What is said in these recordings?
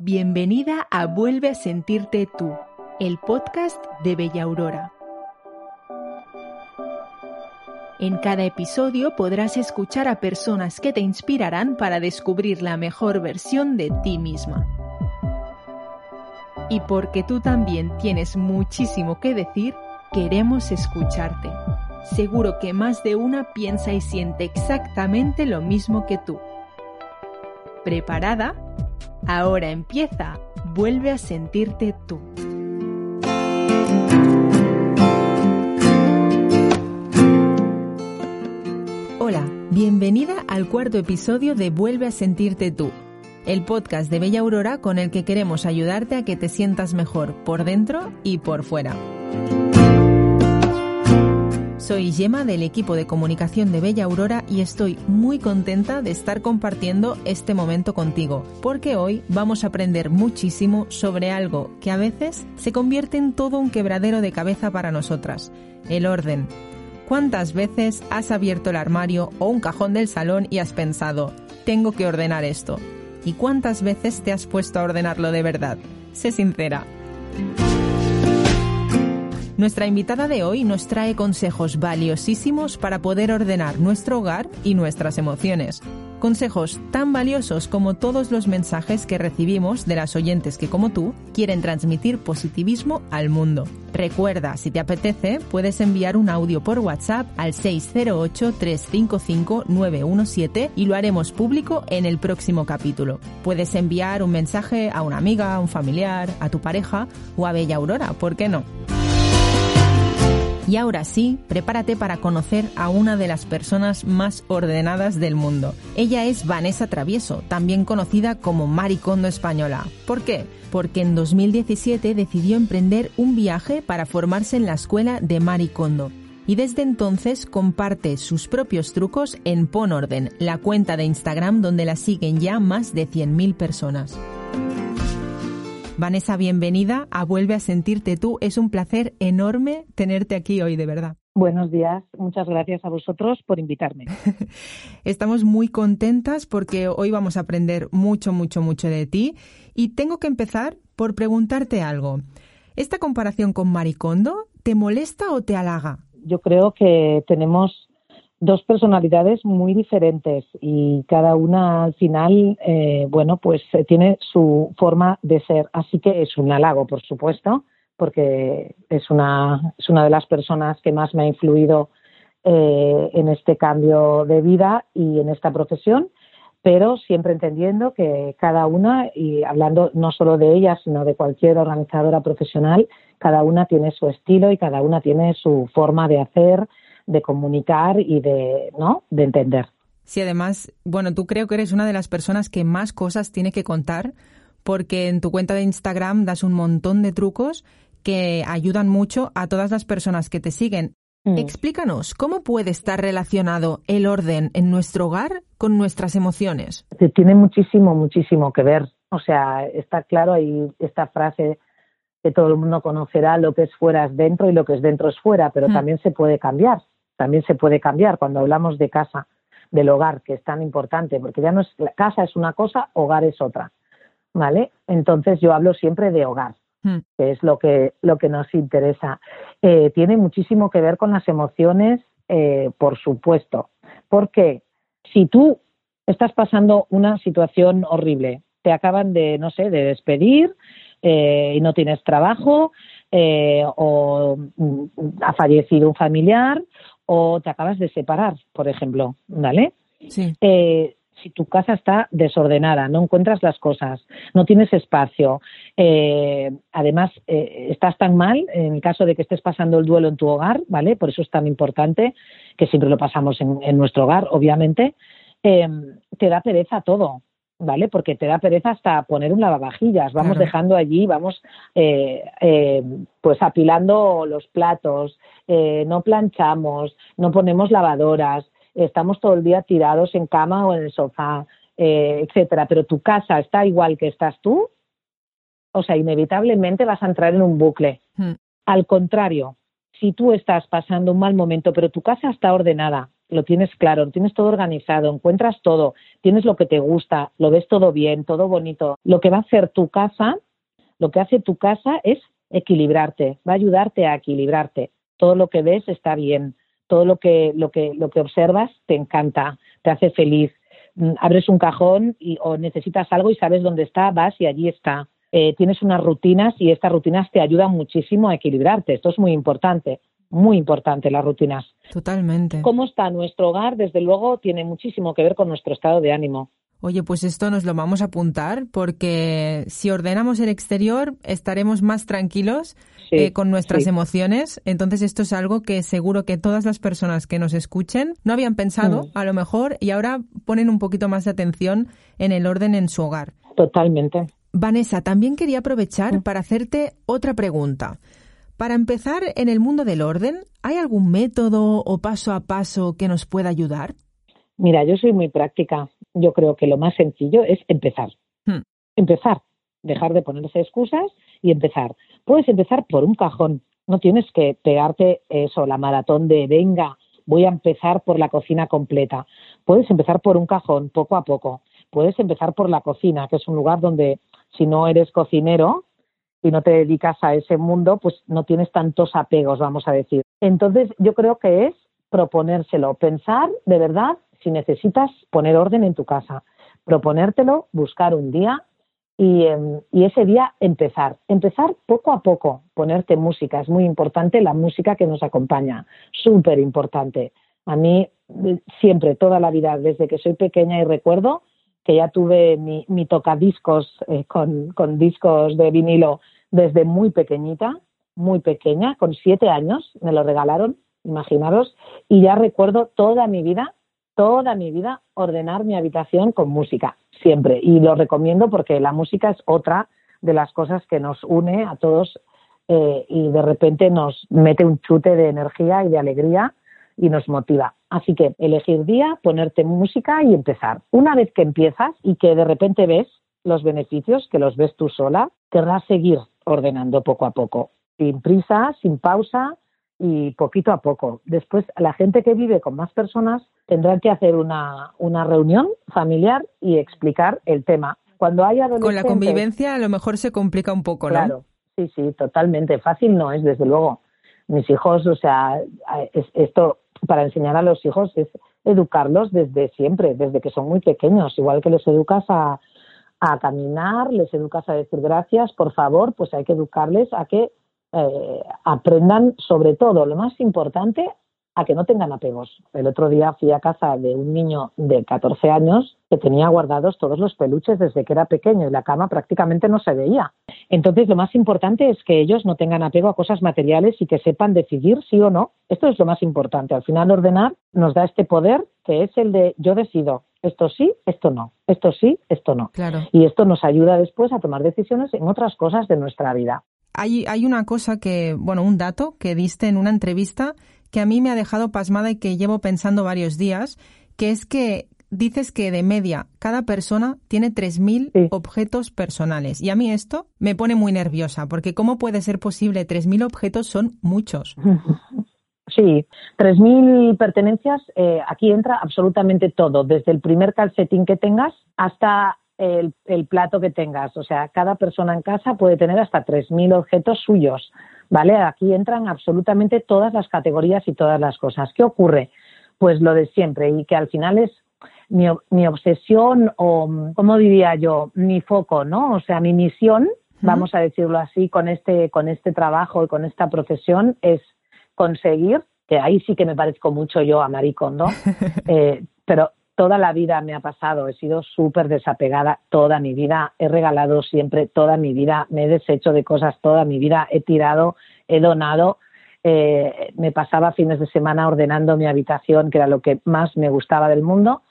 Bienvenida a Vuelve a sentirte tú, el podcast de Bella Aurora. En cada episodio podrás escuchar a personas que te inspirarán para descubrir la mejor versión de ti misma. Y porque tú también tienes muchísimo que decir, queremos escucharte. Seguro que más de una piensa y siente exactamente lo mismo que tú. ¿Preparada? Ahora empieza. Vuelve a sentirte tú. Hola, bienvenida al cuarto episodio de Vuelve a sentirte tú, el podcast de Bella Aurora con el que queremos ayudarte a que te sientas mejor por dentro y por fuera. Soy Gemma del equipo de comunicación de Bella Aurora y estoy muy contenta de estar compartiendo este momento contigo, porque hoy vamos a aprender muchísimo sobre algo que a veces se convierte en todo un quebradero de cabeza para nosotras, el orden. ¿Cuántas veces has abierto el armario o un cajón del salón y has pensado, tengo que ordenar esto? ¿Y cuántas veces te has puesto a ordenarlo de verdad? Sé sincera. Nuestra invitada de hoy nos trae consejos valiosísimos para poder ordenar nuestro hogar y nuestras emociones. Consejos tan valiosos como todos los mensajes que recibimos de las oyentes que, como tú, quieren transmitir positivismo al mundo. Recuerda, si te apetece, puedes enviar un audio por WhatsApp al 608-355-917 y lo haremos público en el próximo capítulo. Puedes enviar un mensaje a una amiga, a un familiar, a tu pareja o a Bella Aurora, ¿por qué no? Y ahora sí, prepárate para conocer a una de las personas más ordenadas del mundo. Ella es Vanessa Travieso, también conocida como Maricondo Española. ¿Por qué? Porque en 2017 decidió emprender un viaje para formarse en la escuela de Maricondo. Y desde entonces comparte sus propios trucos en Pon Orden, la cuenta de Instagram donde la siguen ya más de 100.000 personas. Vanessa, bienvenida a Vuelve a sentirte tú. Es un placer enorme tenerte aquí hoy, de verdad. Buenos días, muchas gracias a vosotros por invitarme. Estamos muy contentas porque hoy vamos a aprender mucho, mucho, mucho de ti y tengo que empezar por preguntarte algo. ¿Esta comparación con Maricondo te molesta o te halaga? Yo creo que tenemos dos personalidades muy diferentes y cada una al final, eh, bueno, pues eh, tiene su forma de ser. Así que es un halago, por supuesto, porque es una, es una de las personas que más me ha influido eh, en este cambio de vida y en esta profesión, pero siempre entendiendo que cada una, y hablando no solo de ella, sino de cualquier organizadora profesional, cada una tiene su estilo y cada una tiene su forma de hacer, de comunicar y de, ¿no? de entender. Sí, además, bueno, tú creo que eres una de las personas que más cosas tiene que contar porque en tu cuenta de Instagram das un montón de trucos que ayudan mucho a todas las personas que te siguen. Mm. Explícanos, ¿cómo puede estar relacionado el orden en nuestro hogar con nuestras emociones? Tiene muchísimo, muchísimo que ver. O sea, está claro ahí esta frase que todo el mundo conocerá, lo que es fuera es dentro y lo que es dentro es fuera, pero mm. también se puede cambiar también se puede cambiar cuando hablamos de casa, del hogar, que es tan importante, porque ya no es casa es una cosa, hogar es otra, ¿vale? Entonces yo hablo siempre de hogar, hmm. que es lo que lo que nos interesa. Eh, tiene muchísimo que ver con las emociones, eh, por supuesto, porque si tú estás pasando una situación horrible, te acaban de, no sé, de despedir eh, y no tienes trabajo, o mm, ha fallecido un familiar o te acabas de separar, por ejemplo, ¿vale? Sí. Eh, si tu casa está desordenada, no encuentras las cosas, no tienes espacio, eh, además eh, estás tan mal en el caso de que estés pasando el duelo en tu hogar, ¿vale? Por eso es tan importante que siempre lo pasamos en, nuestro hogar, obviamente, te da pereza todo, ¿vale? Porque te da pereza hasta poner un lavavajillas. Vamos dejando allí, vamos eh, eh, pues apilando los platos, eh, no planchamos, no ponemos lavadoras, estamos todo el día tirados en cama o en el sofá, etcétera. Pero tu casa está igual que estás tú, o sea, inevitablemente vas a entrar en un bucle. Hmm. Al contrario, si tú estás pasando un mal momento, pero tu casa está ordenada, lo tienes claro, lo tienes todo organizado, encuentras todo, tienes lo que te gusta, lo ves todo bien, todo bonito. Lo que va a hacer tu casa, lo que hace tu casa es equilibrarte, va a ayudarte a equilibrarte. Todo lo que ves está bien, todo lo que, lo que, lo que observas te encanta, te hace feliz. Mm, abres un cajón y, o necesitas algo y sabes dónde está, vas y allí está. Eh, tienes unas rutinas y estas rutinas te ayudan muchísimo a equilibrarte. Esto es muy importante muy importante las rutinas. Totalmente. Cómo está nuestro hogar, desde luego, tiene muchísimo que ver con nuestro estado de ánimo. Oye, pues esto nos lo vamos a apuntar porque si ordenamos el exterior estaremos más tranquilos eh, con nuestras emociones. Entonces esto es algo que seguro que todas las personas que nos escuchen no habían pensado mm. a lo mejor y ahora ponen un poquito más de atención en el orden en su hogar. Totalmente. Vanessa, también quería aprovechar mm. para hacerte otra pregunta. Para empezar, en el mundo del orden, ¿hay algún método o paso a paso que nos pueda ayudar? Mira, yo soy muy práctica. Yo creo que lo más sencillo es empezar. Hmm. Empezar. Dejar de ponerse excusas y empezar. Puedes empezar por un cajón. No tienes que pegarte eso, la maratón de venga, voy a empezar por la cocina completa. Puedes empezar por un cajón, poco a poco. Puedes empezar por la cocina, que es un lugar donde si no eres cocinero, y no te dedicas a ese mundo, pues no tienes tantos apegos, vamos a decir. Entonces, yo creo que es proponérselo, pensar de verdad si necesitas poner orden en tu casa, proponértelo, buscar un día y, em, y, ese día empezar. Empezar poco a poco, ponerte música. Es muy importante la música que nos acompaña, súper importante. A mí siempre, toda la vida, desde que soy pequeña y recuerdo, que ya tuve mi, tocadiscos eh, con, con discos de vinilo desde muy pequeñita, muy pequeña, con siete años, me lo regalaron, imaginaros, y ya recuerdo toda mi vida, toda mi vida, ordenar mi habitación con música, siempre. Y lo recomiendo porque la música es otra de las cosas que nos une a todos eh, y de repente nos mete un chute de energía y de alegría y nos motiva. Así que elegir día, ponerte música y empezar. Una vez que empiezas y que de repente ves los beneficios, que los ves tú sola, querrás seguir ordenando poco a poco, sin prisa, sin pausa y poquito a poco. Después, la gente que vive con más personas tendrá que hacer una, una reunión familiar y explicar el tema. Cuando haya Con la convivencia a lo mejor se complica un poco, ¿no? Claro, sí, sí, totalmente. Fácil no es, desde luego. Mis hijos, o sea, esto para enseñar a los hijos es educarlos desde siempre, desde que son muy pequeños, igual que les educas a, a caminar, les educas a decir gracias, por favor, pues hay que educarles a que eh, aprendan sobre todo, lo más importante, a que no tengan apegos. El otro día fui a casa de un niño de 14 años que tenía guardados todos los peluches desde que era pequeño y la cama prácticamente no se veía. Entonces, lo más importante es que ellos no tengan apego a cosas materiales y que sepan decidir sí o no. Esto es lo más importante. Al final, ordenar nos da este poder que es el de yo decido esto sí, esto no, esto sí, esto no. Claro. Y esto nos ayuda después a tomar decisiones en otras cosas de nuestra vida. Hay, hay una cosa que, bueno, un dato que diste en una entrevista que a mí me ha dejado pasmada y que llevo pensando varios días, que es que dices que de media cada persona tiene 3.000 objetos personales. Y a mí esto me pone muy nerviosa, porque ¿cómo puede ser posible? 3.000 objetos son muchos. Sí, 3.000 pertenencias, eh, aquí entra absolutamente todo, desde el primer calcetín que tengas hasta el, el, plato que tengas. O sea, cada persona en casa puede tener hasta 3.000 objetos suyos. ¿Vale? Aquí entran absolutamente todas las categorías y todas las cosas. ¿Qué ocurre? Pues lo de siempre y que al final es mi, mi obsesión o, ¿cómo diría yo? Mi foco, ¿no? O sea, mi misión, vamos a decirlo así, con este, con este trabajo y con esta profesión es conseguir, que ahí sí que me parezco mucho yo a Maricondo, eh, pero toda la vida me ha pasado, he sido súper desapegada toda mi vida, he regalado siempre toda mi vida, me he deshecho de cosas toda mi vida, he tirado, he donado, eh, me pasaba fines de semana ordenando mi habitación, que era lo que más me gustaba del mundo,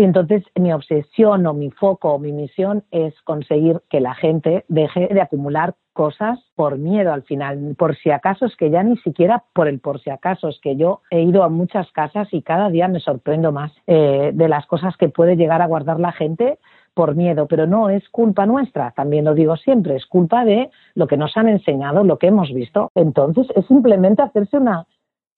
Y entonces mi obsesión o mi foco o mi misión es conseguir que la gente deje de acumular cosas por miedo al final, por si acaso es que ya ni siquiera por el por si acaso, es que yo he ido a muchas casas y cada día me sorprendo más eh, de las cosas que puede llegar a guardar la gente por miedo, pero no es culpa nuestra, también lo digo siempre, es culpa de lo que nos han enseñado, lo que hemos visto. Entonces es simplemente hacerse una,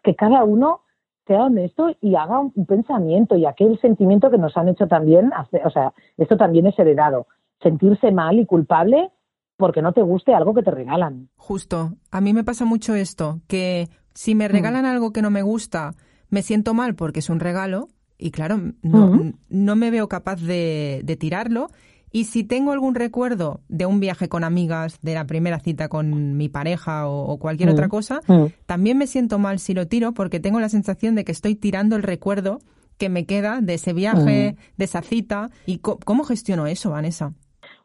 que cada uno sea honesto y haga un pensamiento y aquel sentimiento que nos han hecho también, o sea, esto también es heredado, sentirse mal y culpable porque no te guste algo que te regalan. Justo, a mí me pasa mucho esto, que si me mm. regalan algo que no me gusta, me siento mal porque es un regalo y claro, no, no me veo capaz de, de tirarlo y si tengo algún recuerdo de un viaje con amigas, de la primera cita con mi pareja o, cualquier otra mm, cosa, mm. también me siento mal si lo tiro porque tengo la sensación de que estoy tirando el recuerdo que me queda de ese viaje, mm. de esa cita. ¿Y cómo gestiono eso, Vanessa?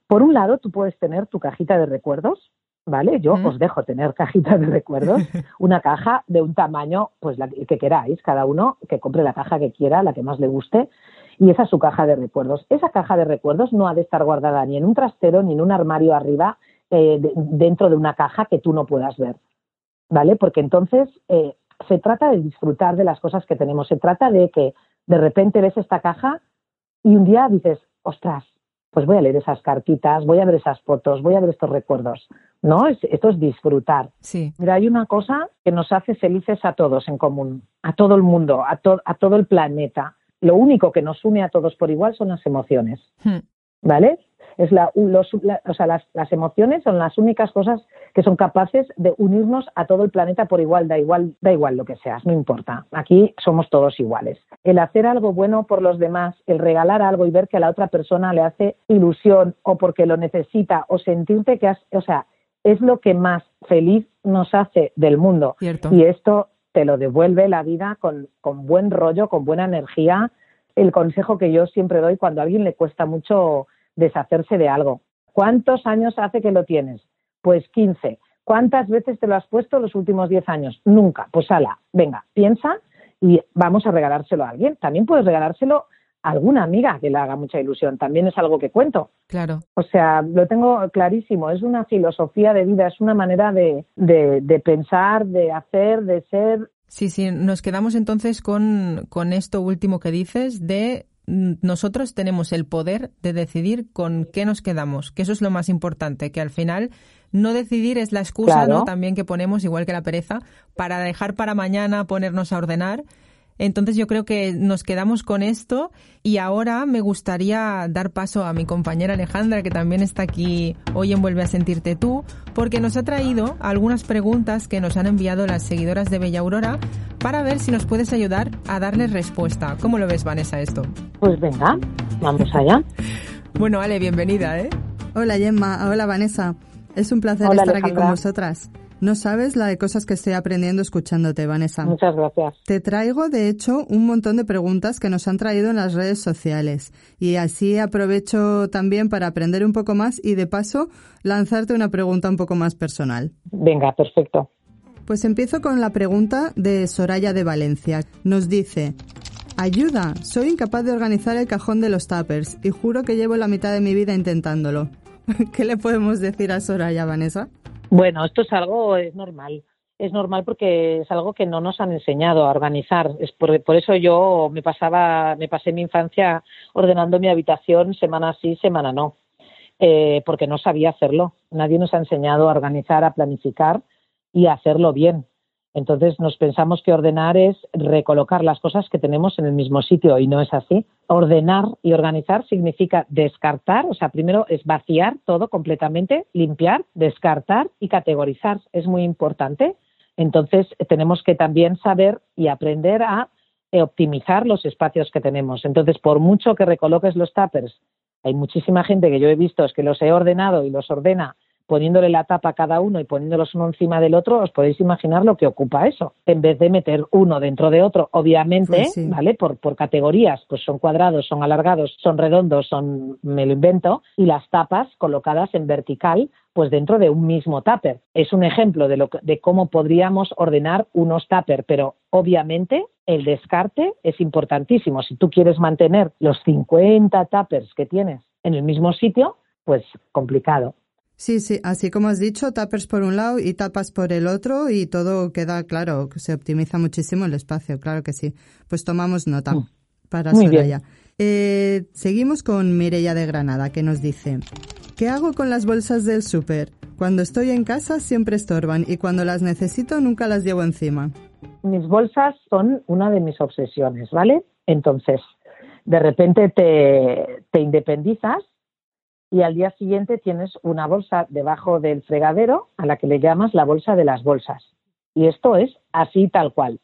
Por un lado, tú puedes tener tu cajita de recuerdos, ¿vale? Yo os dejo tener cajita de recuerdos, una caja de un tamaño, pues la que queráis, cada uno que compre la caja que quiera, la que más le guste, y esa es su caja de recuerdos. Esa caja de recuerdos no ha de estar guardada ni en un trastero ni en un armario arriba eh, dentro de una caja que tú no puedas ver, ¿vale? Porque entonces eh, se trata de disfrutar de las cosas que tenemos, se trata de que de repente ves esta caja y un día dices, ostras, pues voy a leer esas cartitas, voy a ver esas fotos, voy a ver estos recuerdos. ¿No? esto es disfrutar. Sí. Mira, hay una cosa que nos hace felices a todos en común, a todo el mundo, a, a todo el planeta, lo único que nos une a todos por igual son las emociones. Hmm. ¿Vale? Es la, o sea, las, las, emociones son las únicas cosas que son capaces de unirnos a todo el planeta por igual, da igual, da igual lo que seas, no importa. Aquí somos todos iguales. El hacer algo bueno por los demás, el regalar algo y ver que a la otra persona le hace ilusión o porque lo necesita o sentirte que has, o sea, es lo que más feliz nos hace del mundo. Y esto te lo devuelve la vida con, con buen rollo, con buena energía. El consejo que yo siempre doy cuando a alguien le cuesta mucho deshacerse de algo. ¿Cuántos años hace que lo tienes? Pues 15. ¿Cuántas veces te lo has puesto los últimos 10 años? Nunca. Pues ala, venga, piensa y vamos a regalárselo a alguien. También puedes regalárselo alguna amiga que le haga mucha ilusión. También es algo que cuento. Claro. O sea, lo tengo clarísimo. Es una filosofía de vida, es una manera de, de, pensar, de hacer, de ser. Sí, sí. Nos quedamos entonces con, con esto último que dices de mm, nosotros tenemos el poder de decidir con qué nos quedamos, que eso es lo más importante, que al final no decidir es la excusa ¿no? también que ponemos, igual que la pereza, para dejar para mañana ponernos a ordenar entonces yo creo que nos quedamos con esto y ahora me gustaría dar paso a mi compañera Alejandra, que también está aquí hoy en Vuelve a Sentirte tú, porque nos ha traído algunas preguntas que nos han enviado las seguidoras de Bella Aurora para ver si nos puedes ayudar a darles respuesta. ¿Cómo lo ves, Vanessa, esto? Pues venga, vamos allá. bueno, Ale, bienvenida, ¿eh? Hola, Gemma. Hola, Vanessa. Es un placer estar aquí con vosotras. No sabes la de cosas que estoy aprendiendo escuchándote, Vanessa. Muchas gracias. Te traigo, de hecho, un montón de preguntas que nos han traído en las redes sociales. Y así aprovecho también para aprender un poco más y, de paso, lanzarte una pregunta un poco más personal. Venga, perfecto. Pues empiezo con la pregunta de Soraya de Valencia. Nos dice, Ayuda, soy incapaz de organizar el cajón de los tuppers y juro que llevo la mitad de mi vida intentándolo. ¿Qué le podemos decir a Soraya, Vanessa? Bueno, esto es algo, es normal. Es normal porque es algo que no nos han enseñado a organizar. Es por, eso yo me pasaba, me pasé mi infancia ordenando mi habitación semana sí, semana no, eh, porque no sabía hacerlo. Nadie nos ha enseñado a organizar, a planificar y a hacerlo bien. Entonces nos pensamos que ordenar es recolocar las cosas que tenemos en el mismo sitio y no es así. Ordenar y organizar significa descartar, o sea, primero es vaciar todo completamente, limpiar, descartar y categorizar. Es muy importante. Entonces tenemos que también saber y aprender a eh, optimizar los espacios que tenemos. Entonces, por mucho que recoloques los tuppers, hay muchísima gente que yo he visto es que los he ordenado y los ordena poniéndole la tapa a cada uno y poniéndolos uno encima del otro, os podéis imaginar lo que ocupa eso. En vez de meter uno dentro de otro, obviamente, pues ¿vale? Por, por categorías, pues son cuadrados, son alargados, son redondos, son, me lo invento, y las tapas colocadas en vertical, pues dentro de un mismo tupper. Es un ejemplo de, lo, de cómo podríamos ordenar unos tupper, pero obviamente, el descarte es importantísimo. Si tú quieres mantener los 50 tuppers que tienes en el mismo sitio, pues complicado. Sí, sí, así como has dicho, tuppers por un lado y tapas por el otro y todo queda claro, se optimiza muchísimo el espacio, claro que sí. Pues tomamos nota mm. para Muy Soraya. Eh, seguimos con Mireya de Granada, que nos dice, ¿qué hago con las bolsas del súper? Cuando estoy en casa siempre estorban y cuando las necesito nunca las llevo encima. Mis bolsas son una de mis obsesiones, ¿vale? Entonces, de repente te, te independizas y al día siguiente tienes una bolsa debajo del fregadero a la que le llamas la bolsa de las bolsas. Y esto es así tal cual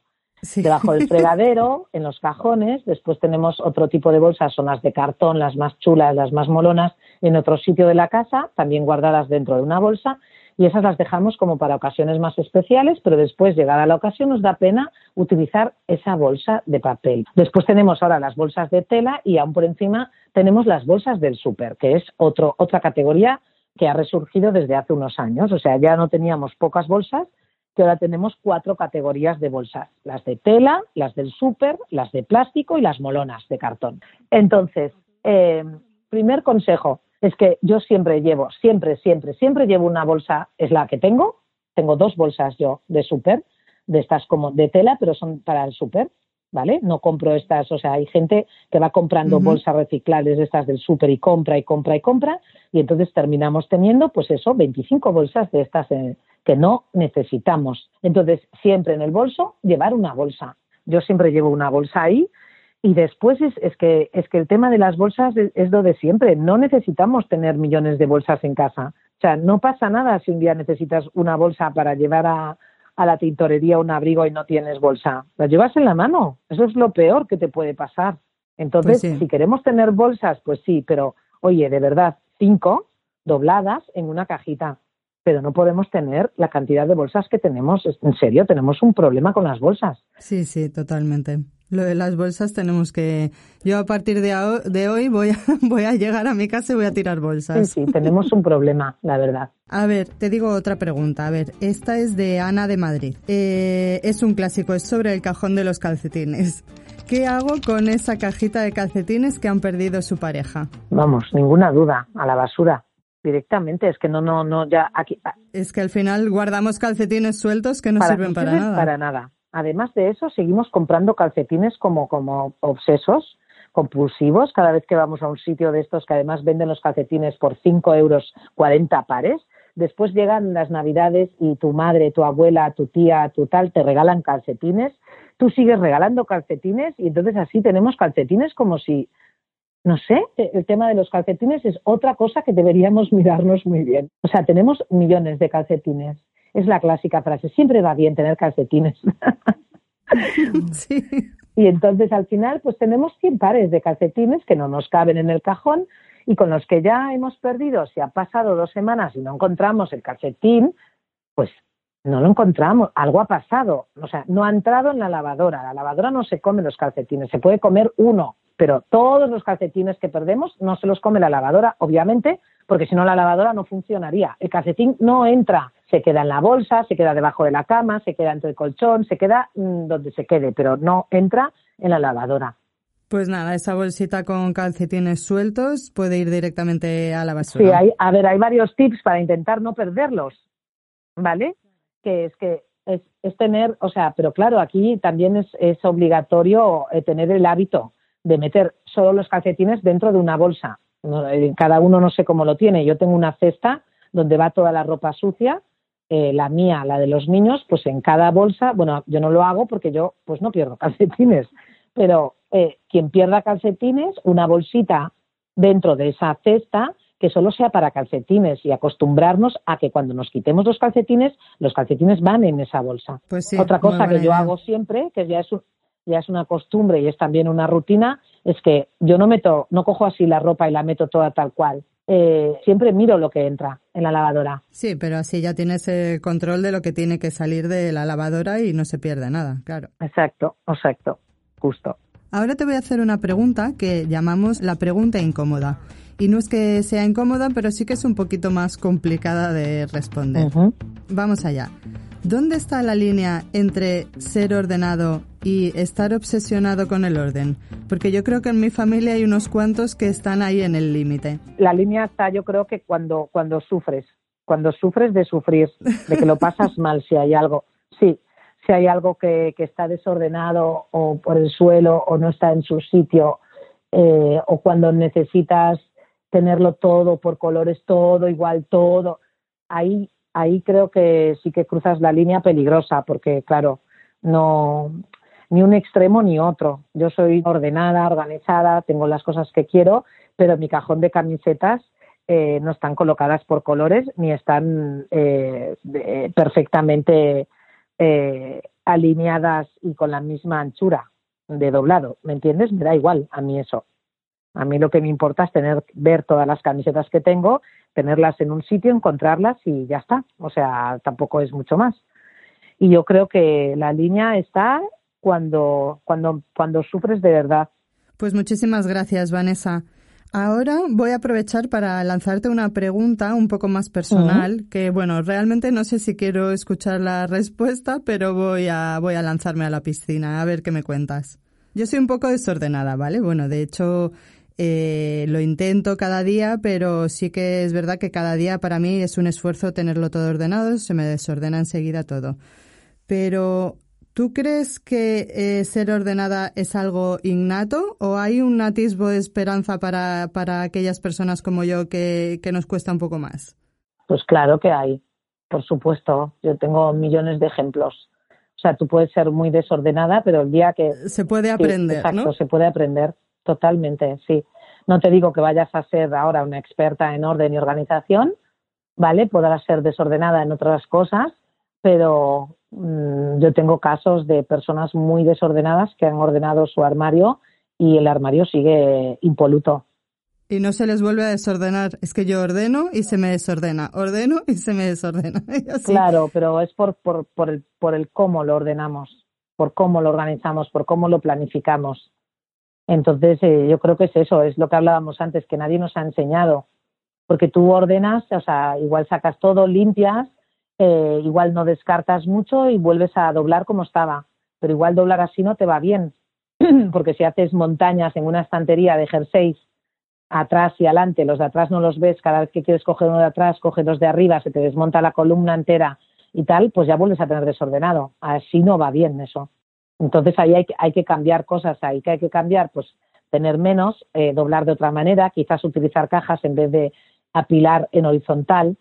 debajo del fregadero, en los cajones. Después tenemos otro tipo de bolsas, son las de cartón, las más chulas, las más molonas, en otro sitio de la casa, también guardadas dentro de una bolsa. Y esas las dejamos como para ocasiones más especiales, pero después, llegada la ocasión, nos da pena utilizar esa bolsa de papel. Después tenemos ahora las bolsas de tela y aún por encima tenemos las bolsas del súper, que es otro, otra categoría que ha resurgido desde hace unos años. O sea, ya no teníamos pocas bolsas, que ahora tenemos cuatro categorías de bolsas, las de tela, las del súper, las de plástico y las molonas de cartón. Entonces, eh, primer consejo es que yo siempre llevo, siempre, siempre, siempre llevo una bolsa, es la que tengo, tengo dos bolsas yo de súper, de estas como de tela, pero son para el súper, ¿vale? No compro estas, o sea, hay gente que va comprando bolsas reciclables de estas del súper y compra y compra y compra, y entonces terminamos teniendo, pues eso, 25 bolsas de estas que no necesitamos. Entonces, siempre en el bolso, llevar una bolsa. Yo siempre llevo una bolsa ahí. Y después es, es, que, es que el tema de las bolsas es, lo de siempre. No necesitamos tener millones de bolsas en casa. O sea, no pasa nada si un día necesitas una bolsa para llevar a, a la tintorería un abrigo y no tienes bolsa. La llevas en la mano. Eso es lo peor que te puede pasar. Entonces, pues si queremos tener bolsas, pues sí, pero oye, de verdad, cinco dobladas en una cajita. Pero no podemos tener la cantidad de bolsas que tenemos. En serio, tenemos un problema con las bolsas. Sí, sí, totalmente. Lo de las bolsas tenemos que... Yo a partir de, hoy voy a, voy a llegar a mi casa y voy a tirar bolsas. Sí, sí, tenemos un problema, la verdad. A ver, te digo otra pregunta. A ver, esta es de Ana de Madrid. Eh, es un clásico, es sobre el cajón de los calcetines. ¿Qué hago con esa cajita de calcetines que han perdido su pareja? Vamos, ninguna duda, a la basura directamente. Es que no, no, no, ya aquí. Es que al final guardamos calcetines sueltos que no sirven para nada. Para nada. Además de eso, seguimos comprando calcetines como, como obsesos, compulsivos, cada vez que vamos a un sitio de estos que además venden los calcetines por 5 euros 40 pares. Después llegan las navidades y tu madre, tu abuela, tu tía, tu tal, te regalan calcetines. Tú sigues regalando calcetines y entonces así tenemos calcetines como si, no sé, el tema de los calcetines es otra cosa que deberíamos mirarnos muy bien. O sea, tenemos millones de calcetines es la clásica frase, siempre va bien tener calcetines. sí. Y entonces al final pues tenemos 100 pares de calcetines que no nos caben en el cajón y con los que ya hemos perdido, si ha pasado dos semanas y no encontramos el calcetín, pues no lo encontramos, algo ha pasado, o sea, no ha entrado en la lavadora, la lavadora no se come los calcetines, se puede comer uno, pero todos los calcetines que perdemos no se los come la lavadora, obviamente, porque si no la lavadora no funcionaría. El calcetín no entra, se queda en la bolsa, se queda debajo de la cama, se queda entre el colchón, se queda mm, donde se quede, pero no entra en la lavadora. Pues nada, esa bolsita con calcetines sueltos puede ir directamente a la basura. Sí, hay, a ver, hay varios tips para intentar no perderlos, ¿vale? Que es que es, es tener, o sea, pero claro, aquí también es, es obligatorio eh, tener el hábito de meter solo los calcetines dentro de una bolsa. Eh, cada uno no sé cómo lo tiene. Yo tengo una cesta donde va toda la ropa sucia, eh, la mía, la de los niños, pues en cada bolsa, bueno, yo no lo hago porque yo pues no pierdo calcetines, pero eh, quien pierda calcetines, una bolsita dentro de esa cesta que solo sea para calcetines y acostumbrarnos a que cuando nos quitemos los calcetines, los calcetines van en esa bolsa. Pues Otra cosa que yo hago siempre, que ya es, ya es una costumbre y es también una rutina, es que yo no meto, no cojo así la ropa y la meto toda tal cual. Eh, siempre miro lo que entra en la lavadora. Sí, pero así ya tienes el control de lo que tiene que salir de la lavadora y no se pierde nada, claro. Exacto, exacto, justo. Ahora te voy a hacer una pregunta que llamamos la pregunta incómoda. Y no es que sea incómoda, pero sí que es un poquito más complicada de responder. Vamos allá. ¿Dónde está la línea entre ser ordenado y estar obsesionado con el orden? Porque yo creo que en mi familia hay unos cuantos que están ahí en el límite. La línea está, yo creo que cuando, cuando sufres, cuando sufres de sufrir, de que lo pasas mal si hay algo. Sí, si hay algo que, que está desordenado o por el suelo o no está en su sitio eh, o cuando necesitas tenerlo todo por colores, todo igual, todo. Ahí ahí creo que sí que cruzas la línea peligrosa, porque claro, no ni un extremo ni otro. Yo soy ordenada, organizada, tengo las cosas que quiero, pero mi cajón de camisetas eh, no están colocadas por colores ni están eh, perfectamente eh, alineadas y con la misma anchura de doblado. ¿Me entiendes? Me da igual a mí eso. A mí lo que me importa es tener, ver todas las camisetas que tengo tenerlas en un sitio, encontrarlas y ya está. O sea, tampoco es mucho más. Y yo creo que la línea está cuando, cuando, cuando sufres de verdad. Pues muchísimas gracias, Vanessa. Ahora voy a aprovechar para lanzarte una pregunta un poco más personal, que bueno, realmente no sé si quiero escuchar la respuesta, pero voy a, voy a lanzarme a la piscina a ver qué me cuentas. Yo soy un poco desordenada, ¿vale? Bueno, de hecho, eh, lo intento cada día, pero sí que es verdad que cada día para mí es un esfuerzo tenerlo todo ordenado, se me desordena enseguida todo. Pero, ¿tú crees que eh, ser ordenada es algo innato o hay un atisbo de esperanza para, para aquellas personas como yo que, que nos cuesta un poco más? Pues claro que hay, por supuesto. Yo tengo millones de ejemplos. O sea, tú puedes ser muy desordenada, pero el día que... Se puede aprender, exacto, se puede aprender. Totalmente, sí. No te digo que vayas a ser ahora una experta en orden y organización, ¿vale? Podrás ser desordenada en otras cosas, pero mm, yo tengo casos de personas muy desordenadas que han ordenado su armario y el armario sigue impoluto. Y no se les vuelve a desordenar. Es que yo ordeno y se me desordena. Ordeno y se me desordena. Claro, pero es por, por, por, el, por el cómo lo ordenamos, por cómo lo organizamos, por cómo lo planificamos. Entonces, eh, yo creo que es eso, es lo que hablábamos antes, que nadie nos ha enseñado. Porque tú ordenas, o sea, igual sacas todo, limpias, eh, igual no descartas mucho y vuelves a doblar como estaba. Pero igual doblar así no te va bien. Porque si haces montañas en una estantería de jerseys atrás y adelante, los de atrás no los ves, cada vez que quieres coger uno de atrás, coges los de arriba, se te desmonta la columna entera y tal, pues ya vuelves a tener desordenado. Así no va bien eso. Entonces ahí hay, hay que cambiar cosas, ahí que hay que cambiar, pues tener menos, eh, doblar de otra manera, quizás utilizar cajas en vez de apilar en horizontal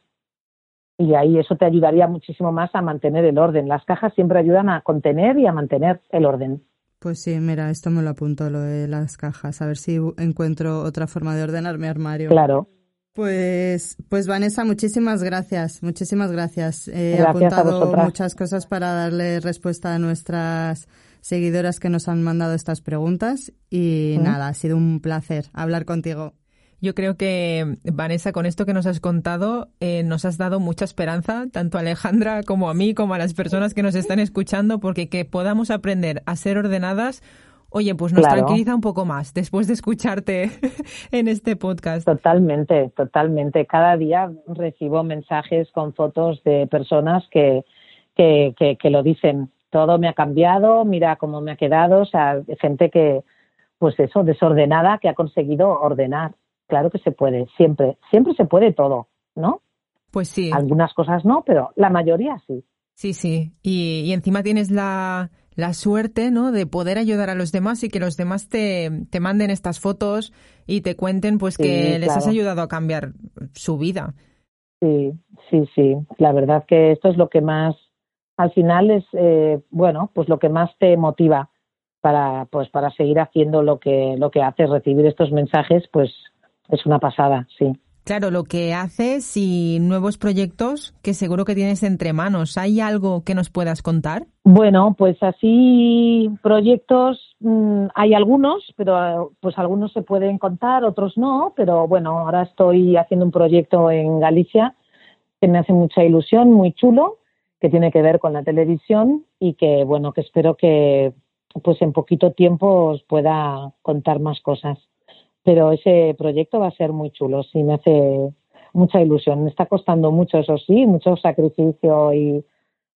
y ahí eso te ayudaría muchísimo más a mantener el orden. Las cajas siempre ayudan a contener y a mantener el orden. Pues sí, mira, esto me lo apunto, lo de las cajas, a ver si encuentro otra forma de ordenar mi armario. Claro. Pues, pues Vanessa, muchísimas gracias, muchísimas gracias. He apuntado muchas cosas para darle respuesta a nuestras seguidoras que nos han mandado estas preguntas y nada, ha sido un placer hablar contigo. Yo creo que, Vanessa, con esto que nos has contado, eh, nos has dado mucha esperanza, tanto a Alejandra como a mí, como a las personas que nos están escuchando, porque que podamos aprender a ser ordenadas, oye, pues nos tranquiliza un poco más después de escucharte en este podcast. Totalmente, totalmente. Cada día recibo mensajes con fotos de personas que, que, que lo dicen todo me ha cambiado, mira cómo me ha quedado, o sea, gente que, pues eso, desordenada, que ha conseguido ordenar. Claro que se puede, siempre, siempre se puede todo, ¿no? Pues sí. Algunas cosas no, pero la mayoría sí. Sí, sí. Y, encima tienes la, la, suerte, ¿no? De poder ayudar a los demás y que los demás te, te manden estas fotos y te cuenten, pues, que les has ayudado a cambiar su vida. Sí, sí, sí. La verdad que esto es lo que más al final es, eh, bueno, pues lo que más te motiva para, pues para seguir haciendo lo que, lo que haces, recibir estos mensajes, pues es una pasada, sí. Claro, lo que haces y nuevos proyectos que seguro que tienes entre manos. ¿Hay algo que nos puedas contar? Bueno, pues así proyectos mm, hay algunos, pero pues algunos se pueden contar, otros no. Pero bueno, ahora estoy haciendo un proyecto en Galicia que me hace mucha ilusión, muy chulo, que tiene que ver con la televisión y que, bueno, que espero que pues en poquito tiempo os pueda contar más cosas. Pero ese proyecto va a ser muy chulo, sí, me hace mucha ilusión. Me está costando mucho, eso sí, mucho sacrificio y,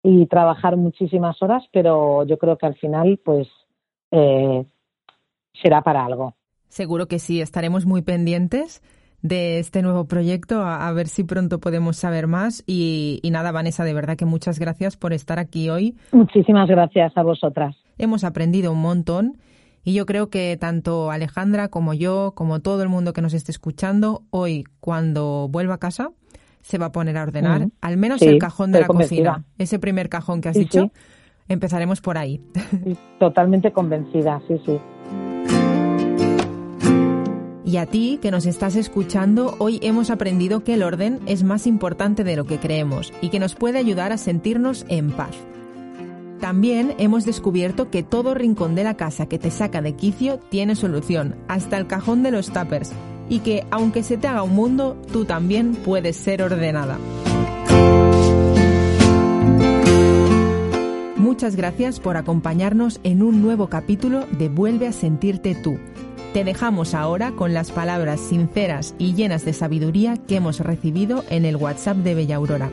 y trabajar muchísimas horas, pero yo creo que al final, pues, eh, será para algo. Seguro que sí, estaremos muy pendientes de este nuevo proyecto, a, ver si pronto podemos saber más. Y, y, nada, Vanessa, de verdad que muchas gracias por estar aquí hoy. Muchísimas gracias a vosotras. Hemos aprendido un montón y yo creo que tanto Alejandra como yo, como todo el mundo que nos esté escuchando, hoy cuando vuelva a casa, se va a poner a ordenar, al menos el cajón de la cocina, ese primer cajón que has dicho, empezaremos por ahí. Totalmente convencida, sí, sí. Y a ti que nos estás escuchando, hoy hemos aprendido que el orden es más importante de lo que creemos y que nos puede ayudar a sentirnos en paz. También hemos descubierto que todo rincón de la casa que te saca de quicio tiene solución, hasta el cajón de los tuppers, y que aunque se te haga un mundo, tú también puedes ser ordenada. Muchas gracias por acompañarnos en un nuevo capítulo de Vuelve a sentirte tú. Te dejamos ahora con las palabras sinceras y llenas de sabiduría que hemos recibido en el WhatsApp de Bella Aurora.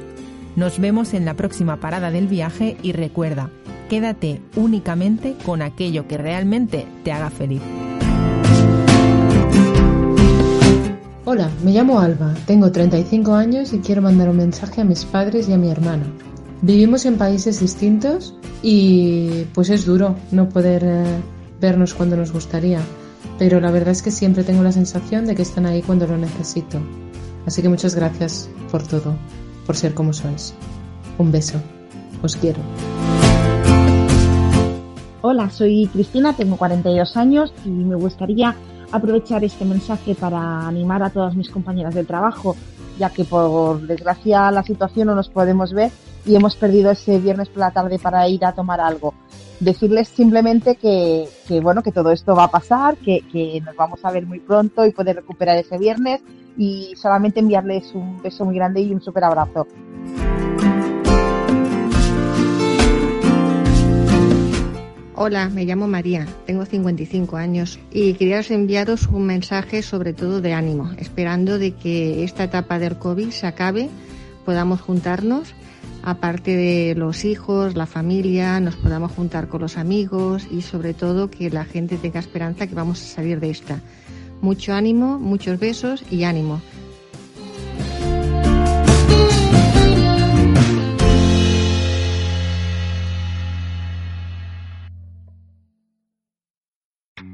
Nos vemos en la próxima parada del viaje y recuerda, quédate únicamente con aquello que realmente te haga feliz. Hola, me llamo Alba, tengo 35 años y quiero mandar un mensaje a mis padres y a mi hermano. Vivimos en países distintos y pues es duro no poder eh, vernos cuando nos gustaría, pero la verdad es que siempre tengo la sensación de que están ahí cuando lo necesito. Así que muchas gracias por todo por ser como sois. Un beso. Os quiero. Hola, soy Cristina, tengo 42 años y me gustaría aprovechar este mensaje para animar a todas mis compañeras del trabajo, ya que por desgracia la situación no nos podemos ver y hemos perdido ese viernes por la tarde para ir a tomar algo. Decirles simplemente que, bueno, que todo esto va a pasar, que, que nos vamos a ver muy pronto y poder recuperar ese viernes y solamente enviarles un beso muy grande y un súper abrazo. Hola, me llamo María, tengo 55 años y quería enviaros un mensaje sobre todo de ánimo, esperando de que esta etapa del COVID se acabe, podamos juntarnos, aparte de los hijos, la familia, nos podamos juntar con los amigos y sobre todo que la gente tenga esperanza que vamos a salir de esta. Mucho ánimo, muchos besos y ánimo.